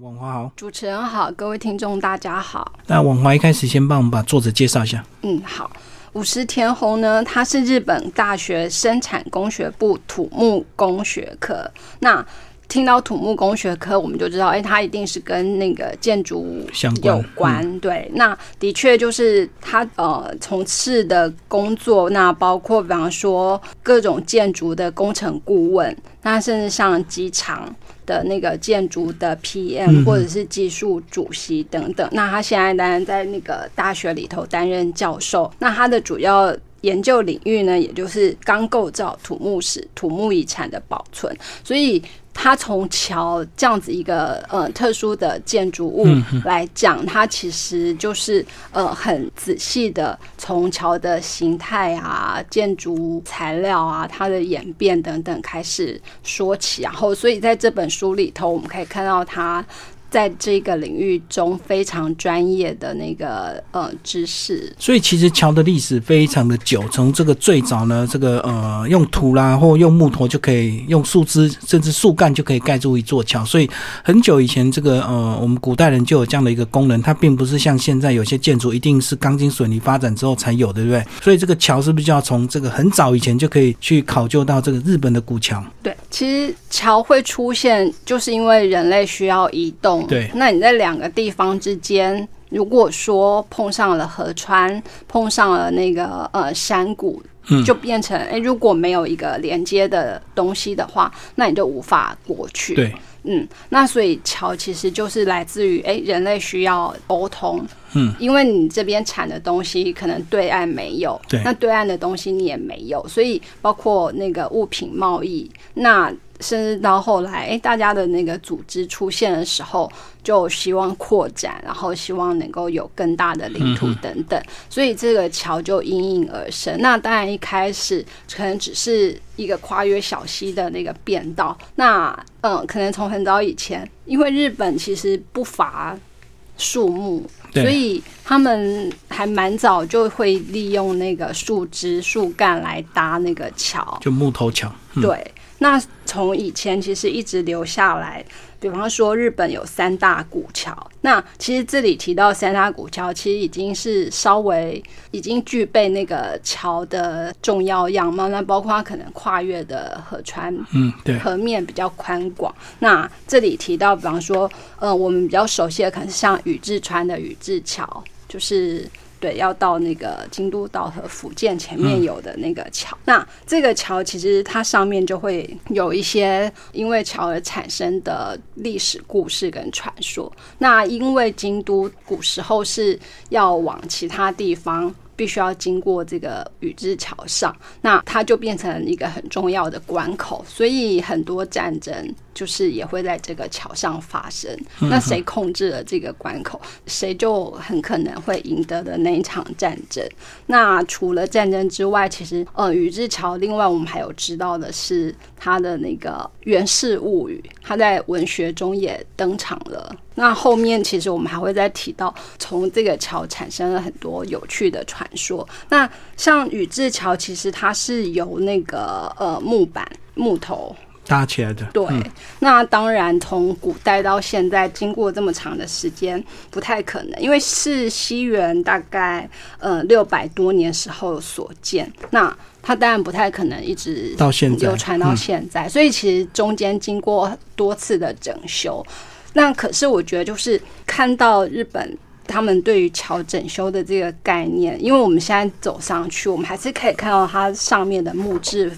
王华好，主持人好，各位听众大家好。那王华一开始先帮我们把作者介绍一下。嗯，好。五十田宏呢，他是日本大学生产工学部土木工学科。那听到土木工学科，我们就知道，哎，它一定是跟那个建筑有关。对，那的确就是他呃从事的工作，那包括比方说各种建筑的工程顾问，那甚至像机场。的那个建筑的 PM 或者是技术主席等等，那他现在当然在那个大学里头担任教授，那他的主要研究领域呢，也就是钢构造、土木史、土木遗产的保存，所以。它从桥这样子一个呃特殊的建筑物来讲，它其实就是呃很仔细的从桥的形态啊、建筑材料啊、它的演变等等开始说起，然后所以在这本书里头，我们可以看到它。在这个领域中非常专业的那个呃知识，所以其实桥的历史非常的久，从这个最早呢，这个呃用土啦或用木头就可以用树枝甚至树干就可以盖住一座桥，所以很久以前这个呃我们古代人就有这样的一个功能，它并不是像现在有些建筑一定是钢筋水泥发展之后才有，对不对？所以这个桥是不是就要从这个很早以前就可以去考究到这个日本的古桥？对，其实桥会出现就是因为人类需要移动。对，那你在两个地方之间，如果说碰上了河川，碰上了那个呃山谷，就变成哎，如果没有一个连接的东西的话，那你就无法过去。对，嗯，那所以桥其实就是来自于哎，人类需要沟通。嗯，因为你这边产的东西可能对岸没有，对，那对岸的东西你也没有，所以包括那个物品贸易，那。甚至到后来，哎，大家的那个组织出现的时候，就希望扩展，然后希望能够有更大的领土等等，所以这个桥就应运而生。那当然一开始可能只是一个跨越小溪的那个便道。那嗯，可能从很早以前，因为日本其实不乏树木，所以他们还蛮早就会利用那个树枝、树干来搭那个桥，就木头桥。对。那从以前其实一直留下来，比方说日本有三大古桥，那其实这里提到三大古桥，其实已经是稍微已经具备那个桥的重要样貌。那包括它可能跨越的河川，嗯，对，河面比较宽广。那这里提到，比方说，呃，我们比较熟悉的可能是像宇治川的宇治桥，就是。对，要到那个京都道和福建前面有的那个桥，那这个桥其实它上面就会有一些因为桥而产生的历史故事跟传说。那因为京都古时候是要往其他地方。必须要经过这个宇治桥上，那它就变成一个很重要的关口，所以很多战争就是也会在这个桥上发生。那谁控制了这个关口，谁就很可能会赢得的那一场战争。那除了战争之外，其实呃，宇治桥另外我们还有知道的是它的那个《源氏物语》，它在文学中也登场了。那后面其实我们还会再提到，从这个桥产生了很多有趣的传说。那像宇治桥，其实它是由那个呃木板木头搭起来的。对，那当然从古代到现在，经过这么长的时间，不太可能，因为是西元大概呃六百多年时候所建。那它当然不太可能一直到现在流传到现在，所以其实中间经过多次的整修。那可是我觉得，就是看到日本他们对于桥整修的这个概念，因为我们现在走上去，我们还是可以看到它上面的木质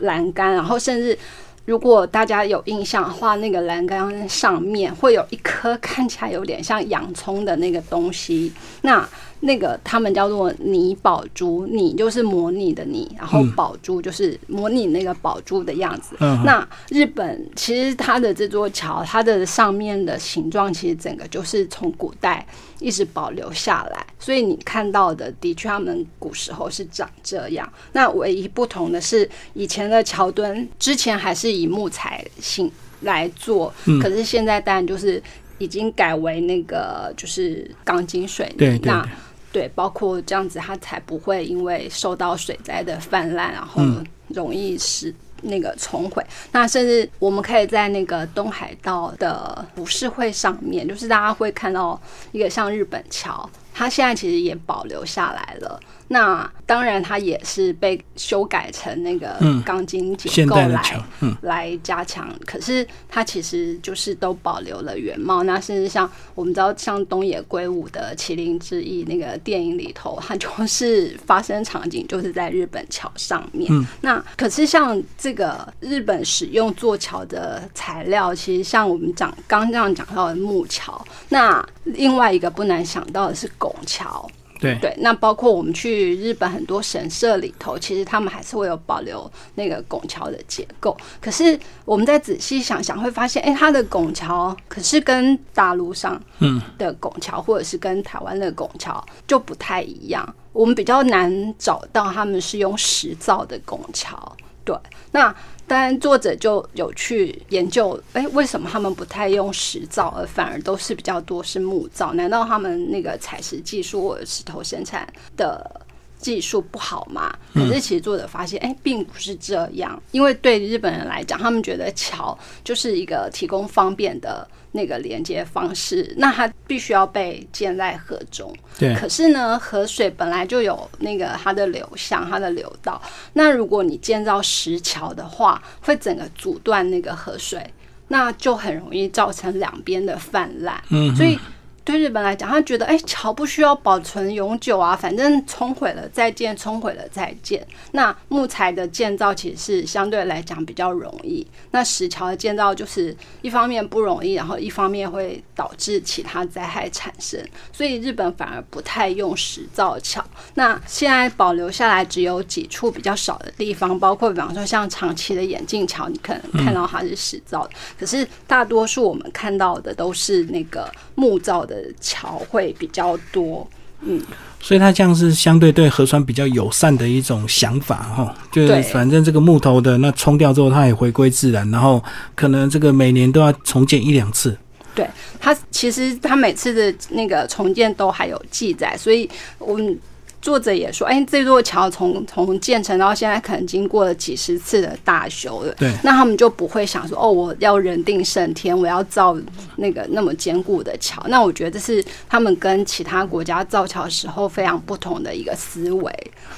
栏杆，然后甚至如果大家有印象的话，那个栏杆上面会有一颗看起来有点像洋葱的那个东西，那。那个他们叫做拟宝珠，拟就是模拟的拟，然后宝珠就是模拟那个宝珠的样子。那日本其实它的这座桥，它的上面的形状其实整个就是从古代一直保留下来，所以你看到的的确他们古时候是长这样。那唯一不同的是，以前的桥墩之前还是以木材形来做，可是现在当然就是已经改为那个就是钢筋水泥。那对，包括这样子，它才不会因为受到水灾的泛滥，然后容易使那个冲毁。那甚至我们可以在那个东海道的浮世绘上面，就是大家会看到一个像日本桥，它现在其实也保留下来了。那当然，它也是被修改成那个钢筋结构来来加强。可是它其实就是都保留了原貌。那甚至像我们知道，像东野圭吾的《麒麟之翼》那个电影里头，它就是发生场景就是在日本桥上面。那可是像这个日本使用做桥的材料，其实像我们讲刚这样讲到的木桥，那另外一个不难想到的是拱桥。对对，那包括我们去日本很多神社里头，其实他们还是会有保留那个拱桥的结构。可是我们再仔细想想，会发现，哎，它的拱桥可是跟大陆上嗯的拱桥，或者是跟台湾的拱桥就不太一样。我们比较难找到他们是用石造的拱桥。对，那。但，作者就有去研究，哎，为什么他们不太用石造，而反而都是比较多是木造？难道他们那个采石技术或者石头生产的技术不好嘛？可是其实作者发现，哎，并不是这样，因为对日本人来讲，他们觉得桥就是一个提供方便的。那个连接方式，那它必须要被建在河中。对。可是呢，河水本来就有那个它的流向、它的流道。那如果你建造石桥的话，会整个阻断那个河水，那就很容易造成两边的泛滥。嗯。所以。对日本来讲，他觉得哎，桥不需要保存永久啊，反正冲毁了再建，冲毁了再建。那木材的建造其实是相对来讲比较容易，那石桥的建造就是一方面不容易，然后一方面会导致其他灾害产生。所以日本反而不太用石造桥。那现在保留下来只有几处比较少的地方，包括比方说像长崎的眼镜桥，你可能看到它是石造的，可是大多数我们看到的都是那个木造的。的桥会比较多，嗯，所以它这样是相对对核酸比较友善的一种想法哈，就是反正这个木头的那冲掉之后，它也回归自然，然后可能这个每年都要重建一两次。对它，其实它每次的那个重建都还有记载，所以我们。作者也说：“哎，这座桥从从建成到现在，可能经过了几十次的大修了。对，那他们就不会想说，哦，我要人定胜天，我要造那个那么坚固的桥。那我觉得这是他们跟其他国家造桥时候非常不同的一个思维。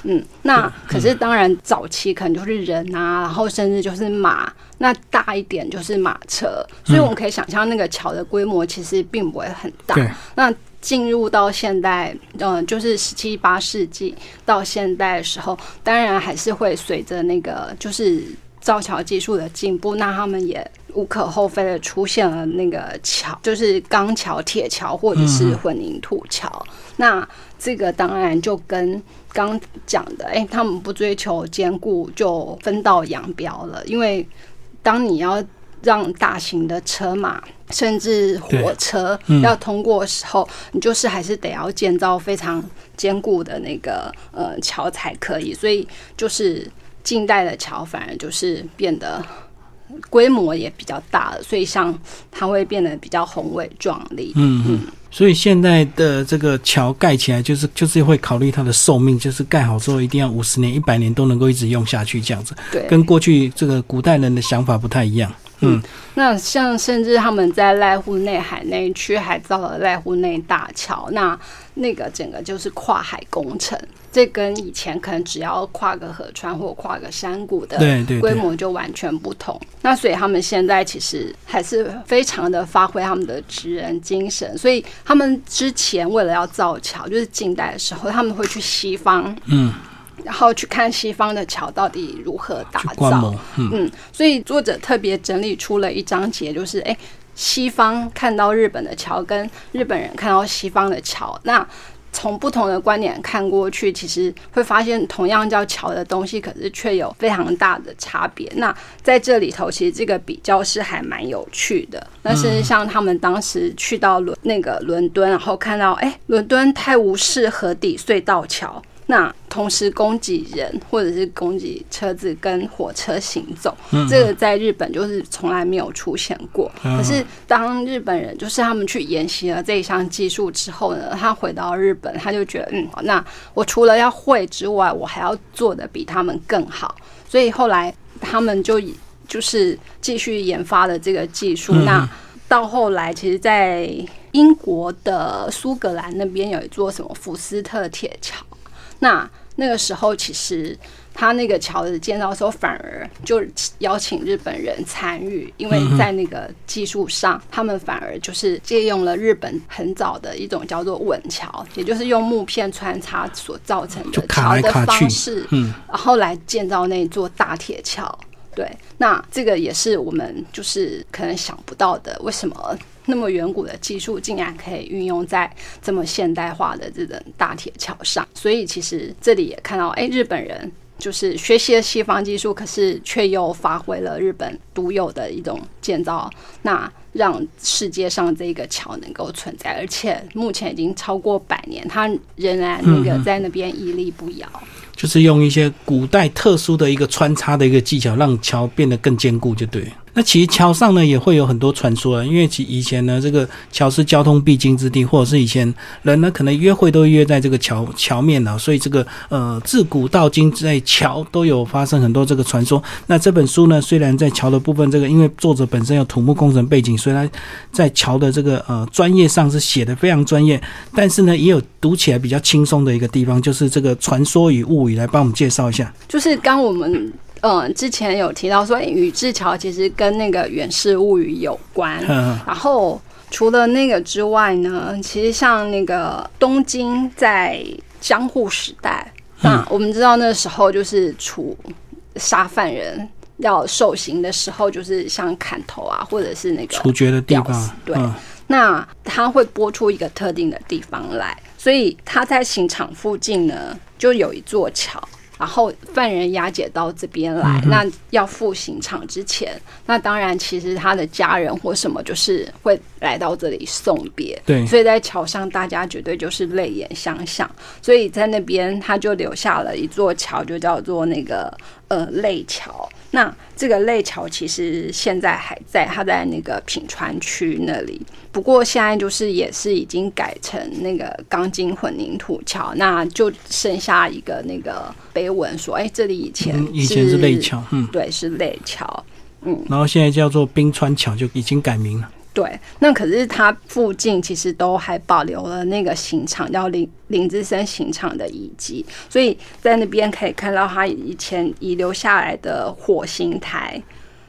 嗯，那可是当然早期可能就是人啊，然后甚至就是马，那大一点就是马车，所以我们可以想象那个桥的规模其实并不会很大。那。进入到现代，嗯，就是十七八世纪到现代的时候，当然还是会随着那个就是造桥技术的进步，那他们也无可厚非的出现了那个桥，就是钢桥、铁桥或者是混凝土桥。那这个当然就跟刚讲的，哎，他们不追求坚固，就分道扬镳了。因为当你要让大型的车马甚至火车要通过的时候，你就是还是得要建造非常坚固的那个呃桥才可以。所以就是近代的桥反而就是变得规模也比较大了，所以像它会变得比较宏伟壮丽。嗯嗯。所以现在的这个桥盖起来，就是就是会考虑它的寿命，就是盖好之后一定要五十年、一百年都能够一直用下去这样子。对，跟过去这个古代人的想法不太一样。嗯，那像甚至他们在濑户内海那一区还造了濑户内大桥，那那个整个就是跨海工程，这跟以前可能只要跨个河川或跨个山谷的规模就完全不同。那所以他们现在其实还是非常的发挥他们的职人精神，所以他们之前为了要造桥，就是近代的时候他们会去西方，嗯。然后去看西方的桥到底如何打造，嗯，所以作者特别整理出了一章节，就是哎，西方看到日本的桥，跟日本人看到西方的桥，那从不同的观点看过去，其实会发现同样叫桥的东西，可是却有非常大的差别。那在这里头，其实这个比较是还蛮有趣的。那甚至像他们当时去到伦那个伦敦，然后看到哎，伦敦泰晤士河底隧道桥。那同时供给人或者是供给车子跟火车行走，这个在日本就是从来没有出现过。可是当日本人就是他们去研习了这一项技术之后呢，他回到日本，他就觉得嗯，那我除了要会之外，我还要做的比他们更好。所以后来他们就就是继续研发了这个技术。那到后来，其实，在英国的苏格兰那边有一座什么福斯特铁桥，那那个时候其实。他那个桥的建造的时候，反而就邀请日本人参与，因为在那个技术上，他们反而就是借用了日本很早的一种叫做稳桥，也就是用木片穿插所造成的桥的方式，嗯，然后来建造那座大铁桥。对，那这个也是我们就是可能想不到的，为什么那么远古的技术竟然可以运用在这么现代化的这种大铁桥上？所以其实这里也看到，哎，日本人。就是学习了西方技术，可是却又发挥了日本独有的一种建造，那让世界上这个桥能够存在，而且目前已经超过百年，它仍然那个在那边屹立不摇。就是用一些古代特殊的一个穿插的一个技巧，让桥变得更坚固，就对。那其实桥上呢也会有很多传说，因为其以前呢这个桥是交通必经之地，或者是以前人呢可能约会都约在这个桥桥面啊，所以这个呃自古到今在桥都有发生很多这个传说。那这本书呢虽然在桥的部分，这个因为作者本身有土木工程背景，所以他在桥的这个呃专业上是写的非常专业，但是呢也有读起来比较轻松的一个地方，就是这个传说与物语来帮我们介绍一下。就是刚我们。嗯，之前有提到说，宇治桥其实跟那个《源氏物语》有关。然后除了那个之外呢，其实像那个东京在江户时代，那我们知道那时候就是处杀犯人要受刑的时候，就是像砍头啊，或者是那个处决的地方。对，那他会拨出一个特定的地方来，所以他在刑场附近呢，就有一座桥。然后犯人押解到这边来，那要赴刑场之前，那当然其实他的家人或什么就是会来到这里送别。对，所以在桥上大家绝对就是泪眼相向。所以在那边他就留下了一座桥，就叫做那个呃泪桥。那这个泪桥其实现在还在，它在那个品川区那里。不过现在就是也是已经改成那个钢筋混凝土桥，那就剩下一个那个碑文说：“哎，这里以前以前是泪桥，嗯，对，是泪桥，嗯，然后现在叫做冰川桥，就已经改名了。”对，那可是它附近其实都还保留了那个刑场，叫林林之森刑场的遗迹，所以在那边可以看到它以前遗留下来的火刑台。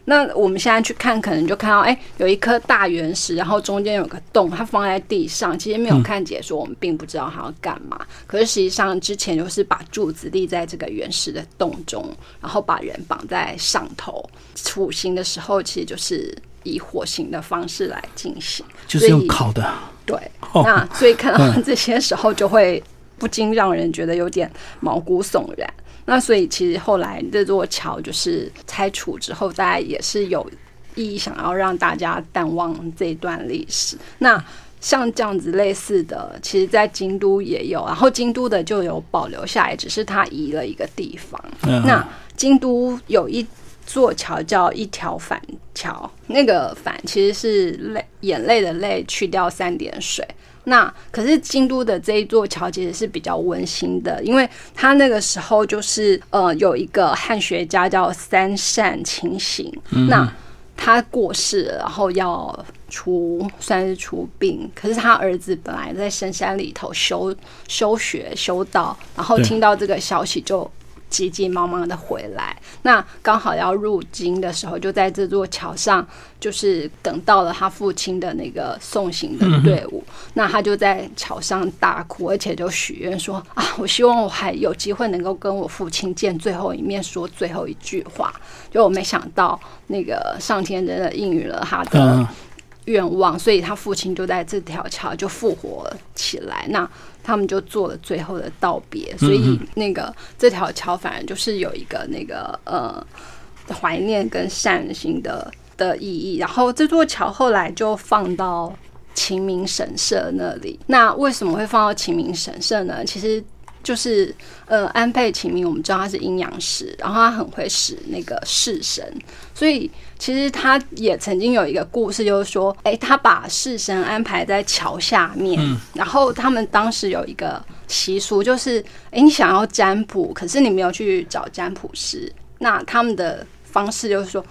那我们现在去看，可能就看到，哎，有一颗大原石，然后中间有个洞，它放在地上，其实没有看解说，我们并不知道它要干嘛。可是实际上之前就是把柱子立在这个原石的洞中，然后把人绑在上头，处刑的时候，其实就是。以火刑的方式来进行，就是用烤的。对，那所以看到这些时候，就会不禁让人觉得有点毛骨悚然。那所以其实后来这座桥就是拆除之后，大家也是有意义想要让大家淡忘这一段历史。那像这样子类似的，其实在京都也有，然后京都的就有保留下来，只是它移了一个地方。那京都有一。座桥叫一条反桥，那个反其实是泪眼泪的泪去掉三点水。那可是京都的这一座桥其实是比较温馨的，因为他那个时候就是呃有一个汉学家叫三善清行，那他过世了，然后要出算是出殡，可是他儿子本来在深山里头修修学修道，然后听到这个消息就。急急忙忙的回来，那刚好要入京的时候，就在这座桥上，就是等到了他父亲的那个送行的队伍。那他就在桥上大哭，而且就许愿说：“啊，我希望我还有机会能够跟我父亲见最后一面，说最后一句话。”就我没想到，那个上天真的应允了他的愿望，所以他父亲就在这条桥就复活起来。那他们就做了最后的道别，所以那个这条桥反而就是有一个那个呃怀念跟善心的的意义。然后这座桥后来就放到秦明神社那里。那为什么会放到秦明神社呢？其实。就是呃，安倍晴明，我们知道他是阴阳师，然后他很会使那个式神，所以其实他也曾经有一个故事，就是说，哎，他把式神安排在桥下面，嗯然后他们当时有一个习俗，就是，哎，你想要占卜，可是你没有去找占卜师，那他们的方式就是说，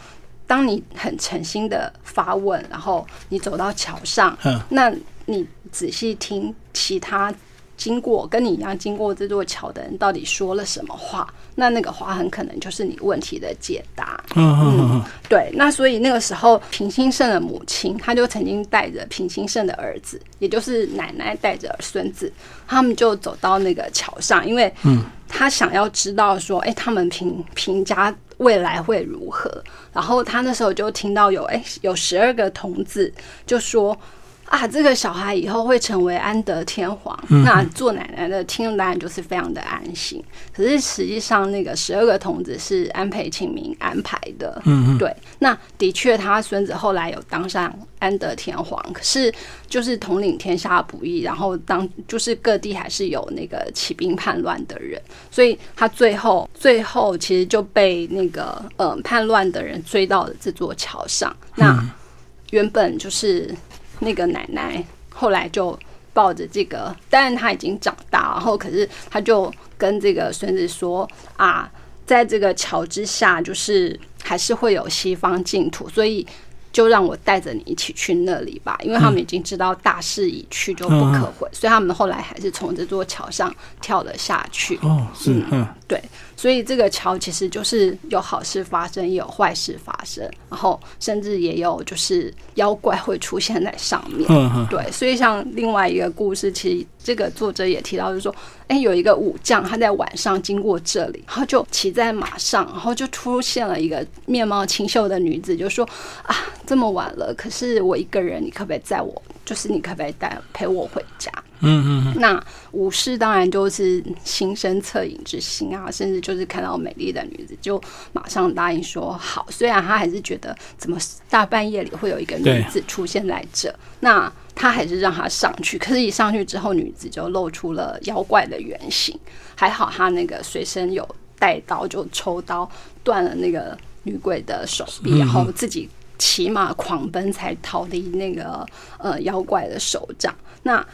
当你很诚心的发问，然后你走到桥上，嗯那你仔细听其他经过跟你一样经过这座桥的人到底说了什么话，那那个话很可能就是你问题的解答。嗯嗯嗯对，那所以那个时候平兴盛的母亲，她就曾经带着平兴盛的儿子，也就是奶奶带着孙子，他们就走到那个桥上，因为嗯他想要知道说，哎、他们平平家未来会如何。然后他那时候就听到有哎、有十二个童子就说。啊，这个小孩以后会成为安德天皇，那做奶奶的听了当然就是非常的安心。可是实际上，那个十二个童子是安培晴明安排的，嗯对，那的确，他孙子后来有当上安德天皇，可是就是统领天下不易，然后当就是各地还是有那个起兵叛乱的人，所以他最后最后其实就被那个呃叛乱的人追到了这座桥上。那原本就是那个奶奶，后来就抱着这个，当然他已经长大，然后可是他就跟这个孙子说啊，在这个桥之下，就是还是会有西方净土，所以就让我带着你一起去那里吧，因为他们已经知道大势已去，就不可回，所以他们后来还是从这座桥上跳了下去。哦是嗯。对，所以这个桥其实就是有好事发生，也有坏事发生，然后甚至也有就是妖怪会出现在上面。嗯嗯对，所以像另外一个故事，其实这个作者也提到，就是说，哎，有一个武将他在晚上经过这里，然后就骑在马上，然后就出现了一个面貌清秀的女子，就说啊，这么晚了，可是我一个人，你可不可以载我？就是你可不可以带陪我回家？嗯嗯那武士当然就是心生恻隐之心啊，甚至就是看到美丽的女子就马上答应说好。虽然他还是觉得怎么大半夜里会有一个女子出现在这，那他还是让她上去。可是，一上去之后，女子就露出了妖怪的原形。还好他那个随身有带刀，就抽刀断了那个女鬼的手臂，然后自己骑马狂奔，才逃离那个呃妖怪的手掌。那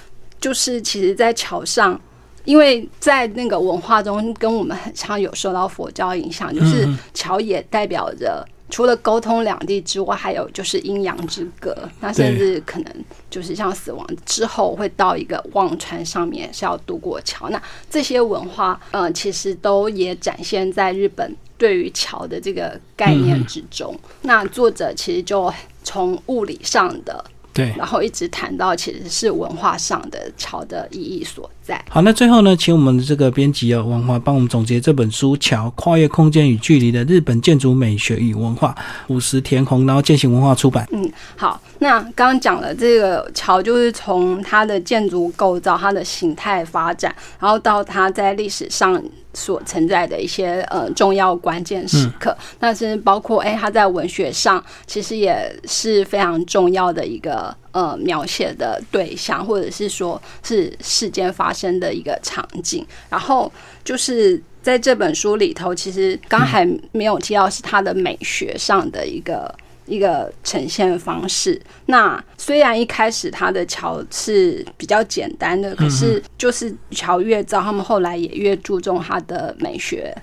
就是其实，在桥上，因为在那个文化中，跟我们很常有受到佛教影响，就是桥也代表着。除了沟通两地之外，还有就是阴阳之隔。那甚至可能就是像死亡之后会到一个忘川上面是要渡过桥。那这些文化，呃，其实都也展现在日本对于桥的这个概念之中。那作者其实就从物理上的对。然后一直谈到其实是文化上的桥的意义所在。好，那最后呢，请我们的这个编辑哦，王华帮我们总结这本书《桥：跨越空间与距离的日本建筑美学与文化》，五十田红，然后践行文化出版。嗯，好，那刚刚讲了这个桥，就是从它的建筑构造、它的形态发展，然后到它在历史上所存在的一些呃重要关键时刻，那是包括哎，他在文学上其实也是非常重要的一个呃描写的对象，或者是说是事件发生的一个场景，然后就是。在这本书里头，其实刚还没有提到是他的美学上的一个一个呈现方式。那虽然一开始他的桥是比较简单的，可是就是桥越造，他们后来也越注重它的美学。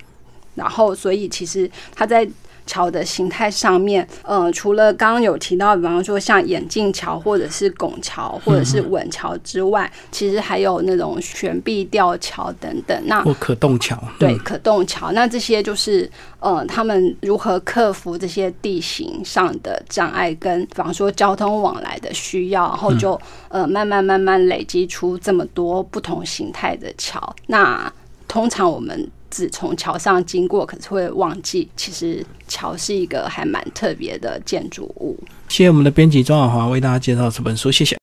然后，所以其实他在桥的形态上面，呃，除了刚刚有提到，比方说像眼镜桥或者是拱桥或者是稳桥之外，其实还有那种悬臂吊桥等等。那或可动桥，对，嗯可动桥，那这些就是呃，他们如何克服这些地形上的障碍，跟比方说交通往来的需要，然后就呃慢慢慢慢累积出这么多不同形态的桥。那通常我们只从桥上经过，可是会忘记，其实桥是一个还蛮特别的建筑物。谢谢我们的编辑庄小华为大家介绍这本书，谢谢。